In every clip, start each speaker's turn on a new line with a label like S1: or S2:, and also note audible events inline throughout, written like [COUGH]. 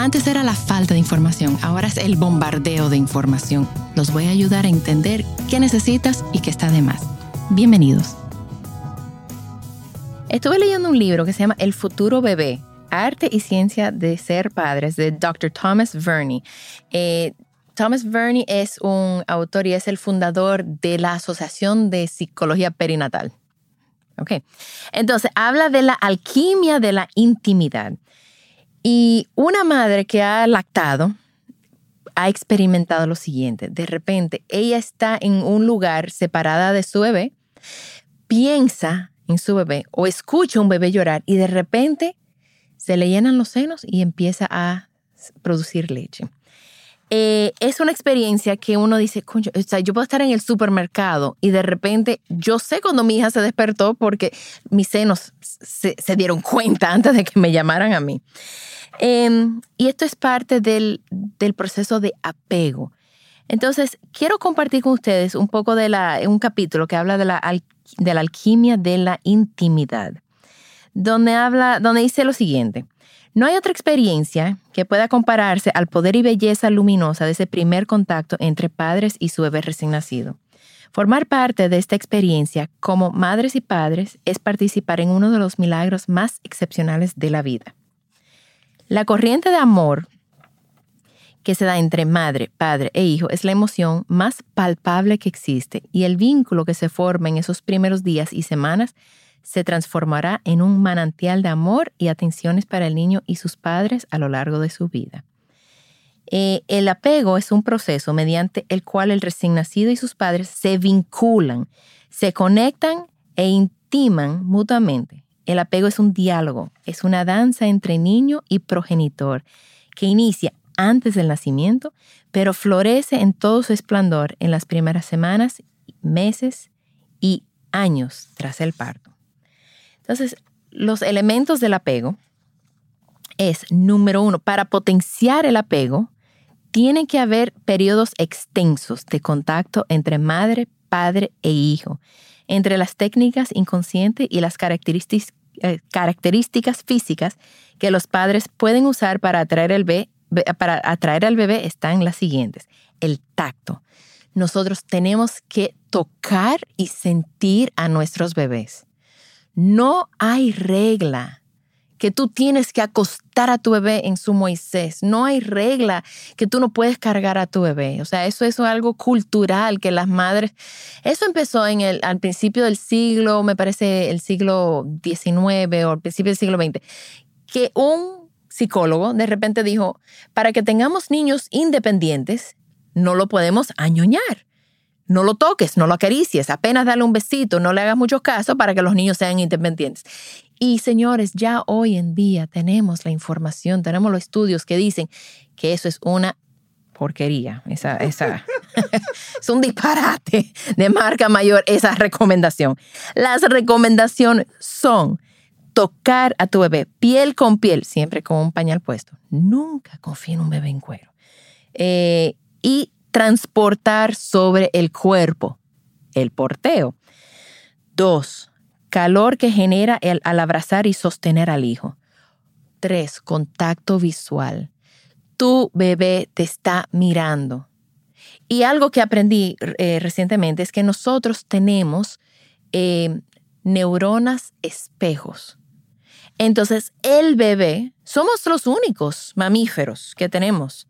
S1: Antes era la falta de información, ahora es el bombardeo de información. Los voy a ayudar a entender qué necesitas y qué está de más. Bienvenidos. Estuve leyendo un libro que se llama El futuro bebé, Arte y Ciencia de Ser Padres, de Dr. Thomas Verney. Eh, Thomas Verney es un autor y es el fundador de la Asociación de Psicología Perinatal. Ok. Entonces, habla de la alquimia de la intimidad. Y una madre que ha lactado ha experimentado lo siguiente. De repente, ella está en un lugar separada de su bebé, piensa en su bebé o escucha un bebé llorar y de repente se le llenan los senos y empieza a producir leche. Eh, es una experiencia que uno dice, Coño, o sea, yo puedo estar en el supermercado y de repente yo sé cuando mi hija se despertó porque mis senos se, dieron cuenta antes de que me llamaran a mí. Em, y esto es parte del, del, proceso de apego. Entonces, quiero compartir con ustedes un poco de la, un capítulo que habla de la, de la alquimia de la intimidad, donde, habla, donde dice lo siguiente. No hay otra experiencia que pueda compararse al poder y belleza luminosa de ese primer contacto entre padres y su bebé recién nacido. Formar parte de esta experiencia como madres y padres es participar en uno de los milagros más excepcionales de la vida. La corriente de amor que se da entre madre, padre e hijo es la emoción más palpable que existe y el vínculo que se forma en esos primeros días y semanas se transformará en un manantial de amor y atenciones para el niño y sus padres a lo largo de su vida. Eh, el apego es un proceso mediante el cual el recién nacido y sus padres se vinculan, se conectan e intiman mutuamente. El apego es un diálogo, es una danza entre niño y progenitor que inicia antes del nacimiento, pero florece en todo su esplendor en las primeras semanas, meses y años tras el parto. Entonces, los elementos del apego es, número uno, para potenciar el apego, tiene que haber periodos extensos de contacto entre madre, padre e hijo, entre las técnicas inconscientes y las características, eh, características físicas que los padres pueden usar para atraer, el para atraer al bebé están las siguientes. El tacto. Nosotros tenemos que tocar y sentir a nuestros bebés. No hay regla que tú tienes que acostar a tu bebé en su Moisés. No hay regla que tú no puedes cargar a tu bebé. O sea, eso, es algo cultural que las madres... Eso empezó en el, al principio del siglo, me parece el siglo XIX o al principio del siglo XX, que un psicólogo de repente dijo, para que tengamos niños independientes, no lo podemos añoñar no lo toques, no lo acaricies, apenas dale un besito, no le hagas mucho caso para que los niños sean independientes. Y señores, ya hoy en día tenemos la información, tenemos los estudios que dicen que eso es una porquería, esa, esa, [LAUGHS] es un disparate de marca mayor esa recomendación. Las recomendaciones son tocar a tu bebé piel con piel, siempre con un pañal puesto. Nunca confíe en un bebé en cuero. Eh, y transportar sobre el cuerpo, el porteo. Dos, calor que genera el, al abrazar y sostener al hijo. Tres, contacto visual. Tu bebé te está mirando. Y algo que aprendí eh, recientemente es que nosotros tenemos eh, neuronas espejos. Entonces, el bebé, somos los únicos mamíferos que tenemos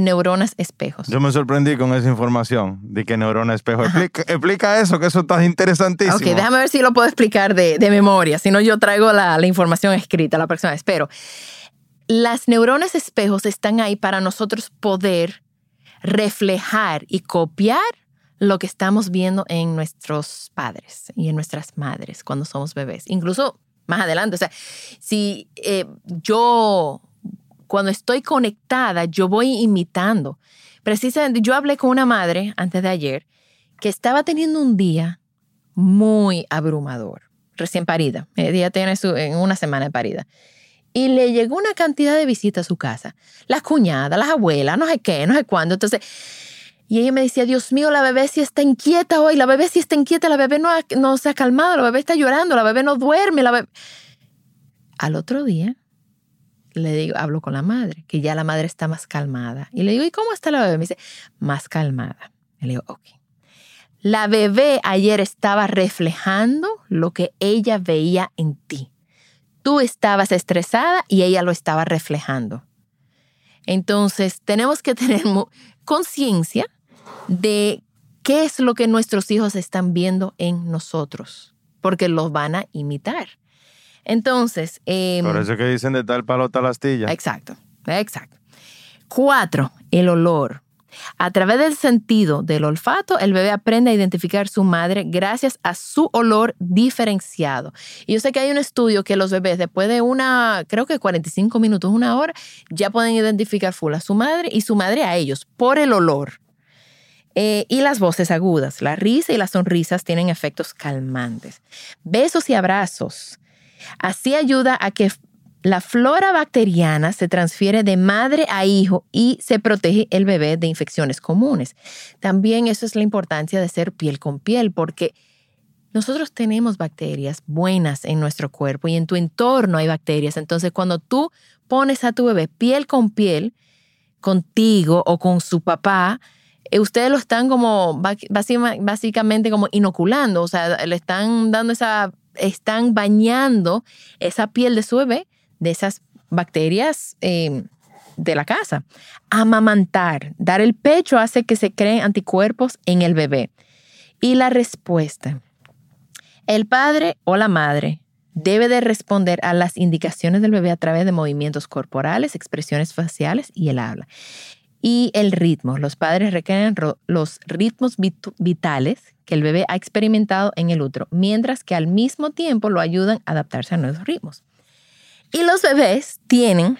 S1: neuronas espejos.
S2: Yo me sorprendí con esa información de que neurona espejo. Explica, eso, que eso está interesantísimo.
S1: Ok, déjame ver si lo puedo explicar de, memoria. Si no, yo traigo la, la, información escrita la próxima vez. Pero las neuronas espejos están ahí para nosotros poder reflejar y copiar lo que estamos viendo en nuestros padres y en nuestras madres cuando somos bebés. Incluso más adelante. O sea, si eh, yo cuando estoy conectada, yo voy imitando. Precisamente, yo hablé con una madre antes de ayer que estaba teniendo un día muy abrumador, recién parida. Ella tiene su, en una semana de parida. Y le llegó una cantidad de visitas a su casa. Las cuñadas, las abuelas, no sé qué, no sé cuándo. Entonces, y ella me decía, Dios mío, la bebé sí está inquieta hoy, la bebé sí está inquieta, la bebé no, no se ha calmado, la bebé está llorando, la bebé no duerme, la bebé... Al otro día, le digo, hablo con la madre, que ya la madre está más calmada. Y le digo, ¿y cómo está la bebé? Me dice, más calmada. Le digo, ok. La bebé ayer estaba reflejando lo que ella veía en ti. Tú estabas estresada y ella lo estaba reflejando. Entonces, tenemos que tener conciencia de qué es lo que nuestros hijos están viendo en nosotros, porque los van a imitar. Entonces...
S2: Eh, Por eso que dicen de tal palo tal astilla.
S1: Exacto, exacto. Cuatro, el olor. A través del sentido del olfato, el bebé aprende a identificar su madre gracias a su olor diferenciado. Y yo sé que hay un estudio que los bebés después de una, creo que 45 minutos, una hora, ya pueden identificar full a su madre y su madre a ellos por el olor. Eh, y las voces agudas, la risa y las sonrisas tienen efectos calmantes. Besos y abrazos. Así ayuda a que la flora bacteriana se transfiere de madre a hijo y se protege el bebé de infecciones comunes. También eso es la importancia de ser piel con piel, porque nosotros tenemos bacterias buenas en nuestro cuerpo y en tu entorno hay bacterias. Entonces, cuando tú pones a tu bebé piel con piel, contigo o con su papá, eh, ustedes lo están como básicamente como inoculando, o sea, le están dando esa, están bañando esa piel de su bebé de esas bacterias em, de la casa. Amamantar, dar el pecho hace que se creen anticuerpos en el bebé. Y la respuesta. El padre o la madre debe de responder a las indicaciones del bebé a través de movimientos corporales, expresiones faciales y el habla. Y el ritmo. Los padres requieren los ritmos vitales que el bebé ha experimentado en el útero, mientras que al mismo tiempo lo ayudan a adaptarse a nuevos ritmos. Y los bebés tienen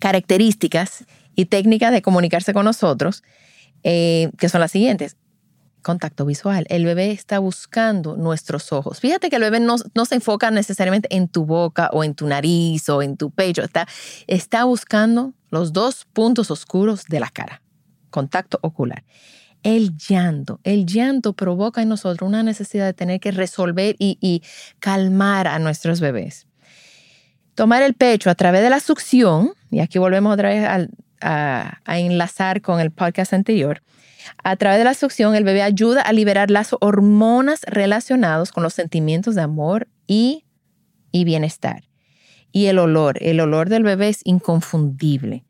S1: características y técnicas de comunicarse con nosotros eh, que son las siguientes. Contacto visual. El bebé está buscando nuestros ojos. Fíjate que el bebé no, se enfoca necesariamente en tu boca o en tu nariz o en tu pecho. Está, está buscando los dos puntos oscuros de la cara. Contacto ocular. El llanto. El llanto provoca en nosotros una necesidad de tener que resolver y calmar a nuestros bebés tomar el pecho a través de la succión, y aquí volvemos otra vez a, enlazar con el podcast anterior, a través de la succión el bebé ayuda a liberar las hormonas relacionadas con los sentimientos de amor y bienestar. Y el olor, el olor del bebé es inconfundible.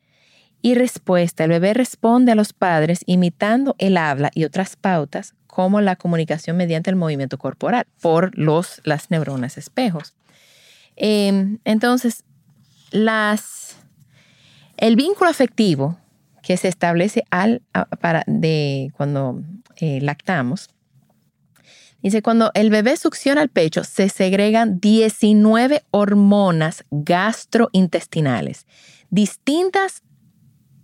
S1: Y respuesta, el bebé responde a los padres imitando el habla y otras pautas como la comunicación mediante el movimiento corporal por los, las neuronas espejos. Em, entonces, las, el vínculo afectivo que se establece al, para, de, cuando eh, lactamos, dice, cuando el bebé succiona el pecho, se segregan 19 hormonas gastrointestinales, distintas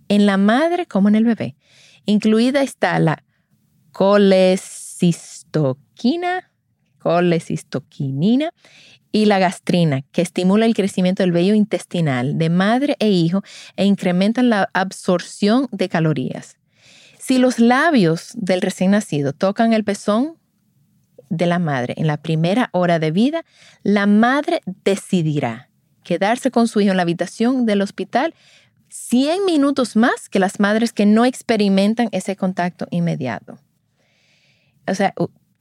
S1: en la madre como en el bebé. Incluida está la colecistoquina, colecistoquinina y la gastrina, que estimula el crecimiento del vello intestinal de madre e hijo e incrementan la absorción de calorías. Si los labios del recién nacido tocan el pezón de la madre en la primera hora de vida, la madre decidirá quedarse con su hijo en la habitación del hospital 100 minutos más que las madres que no experimentan ese contacto inmediato. O sea,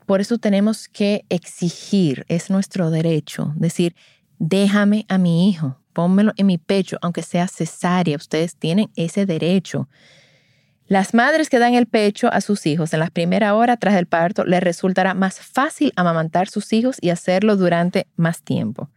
S1: por eso tenemos que exigir, es nuestro derecho, decir, déjame a mi hijo, pónmelo en mi pecho, aunque sea cesárea, ustedes tienen ese derecho. Las madres que dan el pecho a sus hijos en la primera hora tras el parto les resultará más fácil amamantar sus hijos y hacerlo durante más tiempo.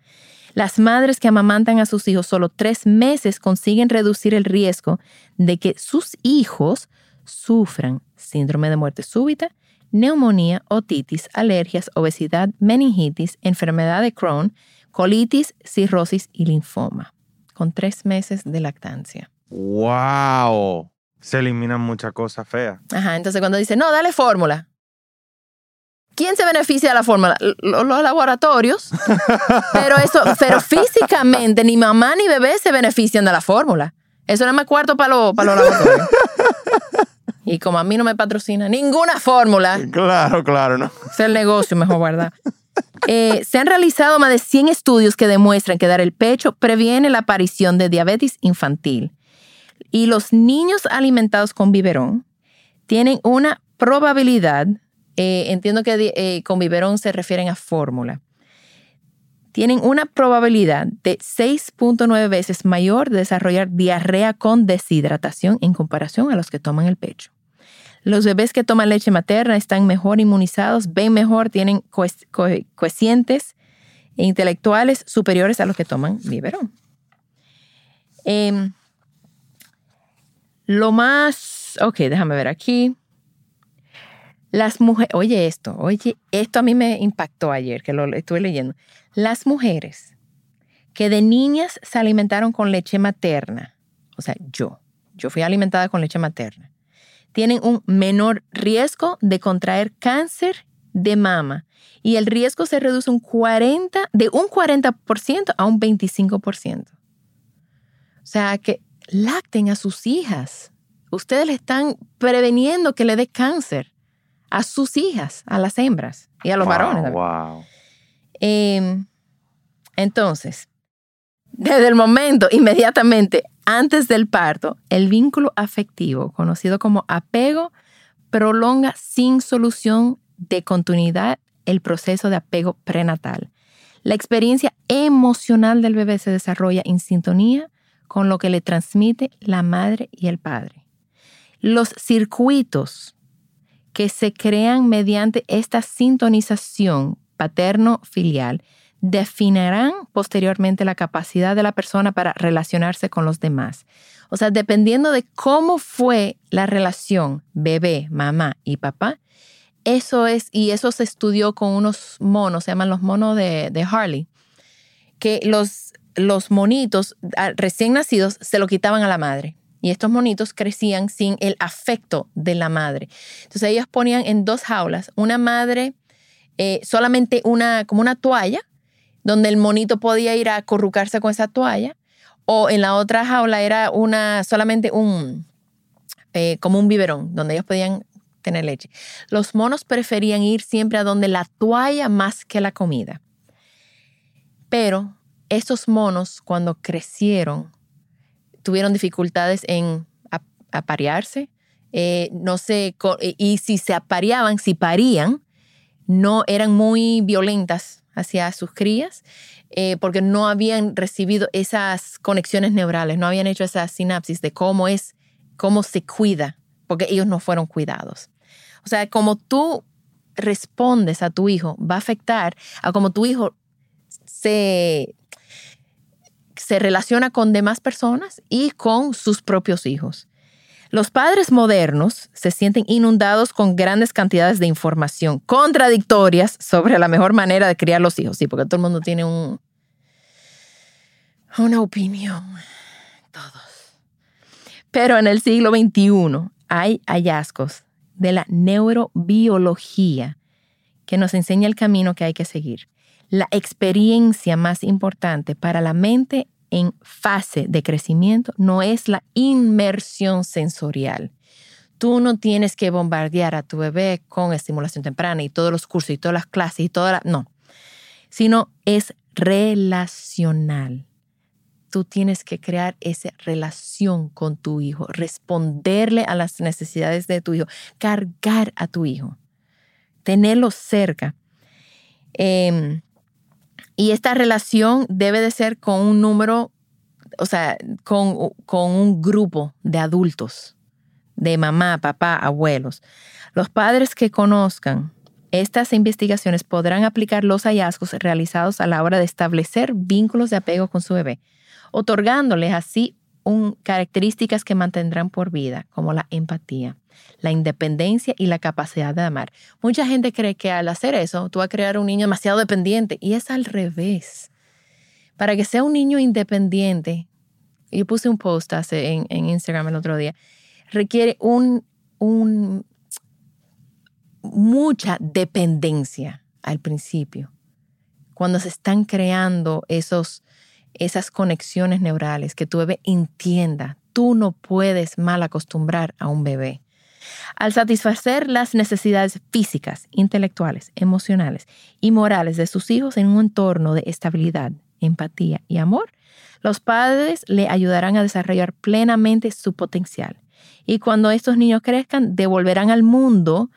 S1: Las madres que amamantan a sus hijos solo tres meses consiguen reducir el riesgo de que sus hijos sufran síndrome de muerte súbita, neumonía, otitis, alergias, obesidad, meningitis, enfermedad de Crohn, colitis, cirrosis y linfoma, con tres meses de lactancia.
S2: ¡Wow! Se eliminan muchas cosas feas.
S1: Ajá, entonces cuando dice, no, dale fórmula. ¿Quién se beneficia de la fórmula? Los laboratorios. [LAUGHS] Pero eso, pero físicamente ni mamá ni bebé se benefician de la fórmula. Eso no es más cuarto para los, laboratorios. [LAUGHS] Y como a mí no me patrocina ninguna fórmula,
S2: Claro, claro, ¿no?
S1: es el negocio mejor guardar. Eh, se han realizado más de 100 estudios que demuestran que dar el pecho previene la aparición de diabetes infantil. Y los niños alimentados con biberón tienen una probabilidad, eh, entiendo que eh, con biberón se refieren a fórmula, tienen una probabilidad de 6.9 veces mayor de desarrollar diarrea con deshidratación en comparación a los que toman el pecho. Los bebés que toman leche materna están mejor inmunizados, ven mejor, tienen coe- coe- cocientes intelectuales superiores a los que toman biberón. Em, lo más, ok, déjame ver aquí. Las mujeres, oye esto, oye, esto a mí me impactó ayer que lo estuve leyendo. Las mujeres que de niñas se alimentaron con leche materna, o sea, yo, yo fui alimentada con leche materna, tienen un menor riesgo de contraer cáncer de mama y el riesgo se reduce un 40, de un 40% a un 25%. O sea, que lacten a sus hijas. Ustedes le están preveniendo que le dé cáncer a sus hijas, a las hembras y a los varones.
S2: Wow.
S1: Eh, entonces, desde el momento, inmediatamente antes del parto, el vínculo afectivo, conocido como apego, prolonga sin solución de continuidad el proceso de apego prenatal. La experiencia emocional del bebé se desarrolla en sintonía con lo que le transmite la madre y el padre. Los circuitos que se crean mediante esta sintonización paterno-filial definirán posteriormente la capacidad de la persona para relacionarse con los demás. O sea, dependiendo de cómo fue la relación bebé, mamá y papá, eso es, y eso se estudió con unos monos, se llaman los monos de, de Harley, que los, los monitos ah, recién nacidos se lo quitaban a la madre. Y estos monitos crecían sin el afecto de la madre. Entonces ellos ponían en dos jaulas una madre, eh, solamente una, como una toalla, donde el monito podía ir a acurrucarse con esa toalla, o en la otra jaula era una, solamente un, eh, como un biberón, donde ellos podían tener leche. Los monos preferían ir siempre a donde la toalla más que la comida. Pero estos monos, cuando crecieron, tuvieron dificultades en ap- aparearse. eh, no sé, co- y si se apareaban, si parían, no eran muy violentas hacia sus crías eh, porque no habían recibido esas conexiones neurales, no habían hecho esa sinapsis de cómo es, cómo se cuida, porque ellos no fueron cuidados. O sea, como tú respondes a tu hijo va a afectar a cómo tu hijo se, se relaciona con demás personas y con sus propios hijos. Los padres modernos se sienten inundados con grandes cantidades de información contradictorias sobre la mejor manera de criar los hijos. Sí, porque todo el mundo tiene un, una opinión. Todos. Pero en el siglo XXI hay hallazgos de la neurobiología que nos enseña el camino que hay que seguir. La experiencia más importante para la mente en fase de crecimiento no es la inmersión sensorial. Tú no tienes que bombardear a tu bebé con estimulación temprana y todos los cursos y todas las clases y toda la... No, sino es relacional. Tú tienes que crear esa relación con tu hijo, responderle a las necesidades de tu hijo, cargar a tu hijo, tenerlo cerca. Eh, y esta relación debe de ser con un número, o sea, con, con, un grupo de adultos, de mamá, papá, abuelos. Los padres que conozcan estas investigaciones podrán aplicar los hallazgos realizados a la hora de establecer vínculos de apego con su bebé, otorgándoles así un, características que mantendrán por vida, como la empatía, la independencia y la capacidad de amar. Mucha gente cree que al hacer eso tú vas a crear un niño demasiado dependiente y es al revés. Para que sea un niño independiente, yo puse un post hace en, en Instagram el otro día, requiere un, un, mucha dependencia al principio, cuando se están creando esos, esas conexiones neurales, que tu bebé entienda, tú no puedes mal acostumbrar a un bebé. Al satisfacer las necesidades físicas, intelectuales, emocionales y morales de sus hijos en un entorno de estabilidad, empatía y amor, los padres le ayudarán a desarrollar plenamente su potencial. Y cuando estos niños crezcan, devolverán al mundo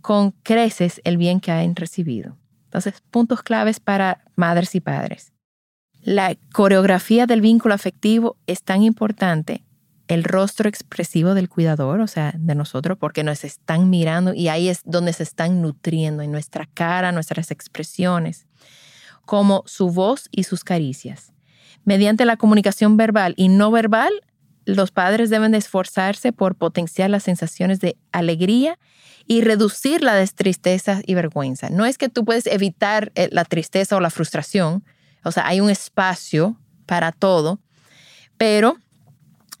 S1: con creces el bien que han recibido. Entonces, puntos claves para madres y padres. La coreografía del vínculo afectivo es tan importante el rostro expresivo del cuidador, o sea, de nosotros, porque nos están mirando y ahí es donde se están nutriendo, en nuestra cara, nuestras expresiones, como su voz y sus caricias. Mediante la comunicación verbal y no verbal, los padres deben de esforzarse por potenciar las sensaciones de alegría y reducir la de tristeza y vergüenza. No es que tú puedes evitar eh, la tristeza o la frustración, o sea, hay un espacio para todo, pero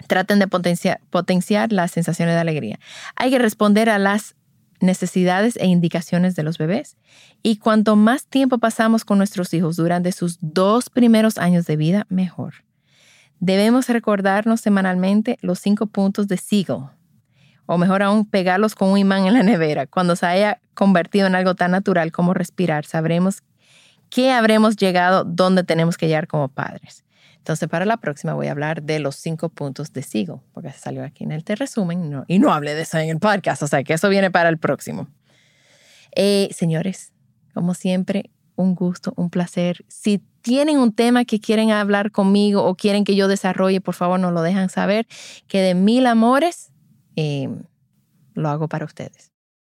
S1: traten de potenciar, las sensaciones de alegría. Hay que responder a las necesidades e indicaciones de los bebés. Y cuanto más tiempo pasamos con nuestros hijos durante sus dos primeros años de vida, mejor. Debemos recordarnos semanalmente los cinco puntos de Siegel, o mejor aún, pegarlos con un imán en la nevera. Cuando se haya convertido en algo tan natural como respirar, sabremos que habremos llegado donde tenemos que llegar como padres. Entonces, para la próxima voy a hablar de los cinco puntos de Siegel, porque salió aquí en el te resumen y no hablé de eso en el podcast, o sea que eso viene para el próximo. Eh, señores, como siempre, un gusto, un placer. Si tienen un tema que quieren hablar conmigo o quieren que yo desarrolle, por favor, nos lo dejan saber, que de mil amores eh, lo hago para ustedes.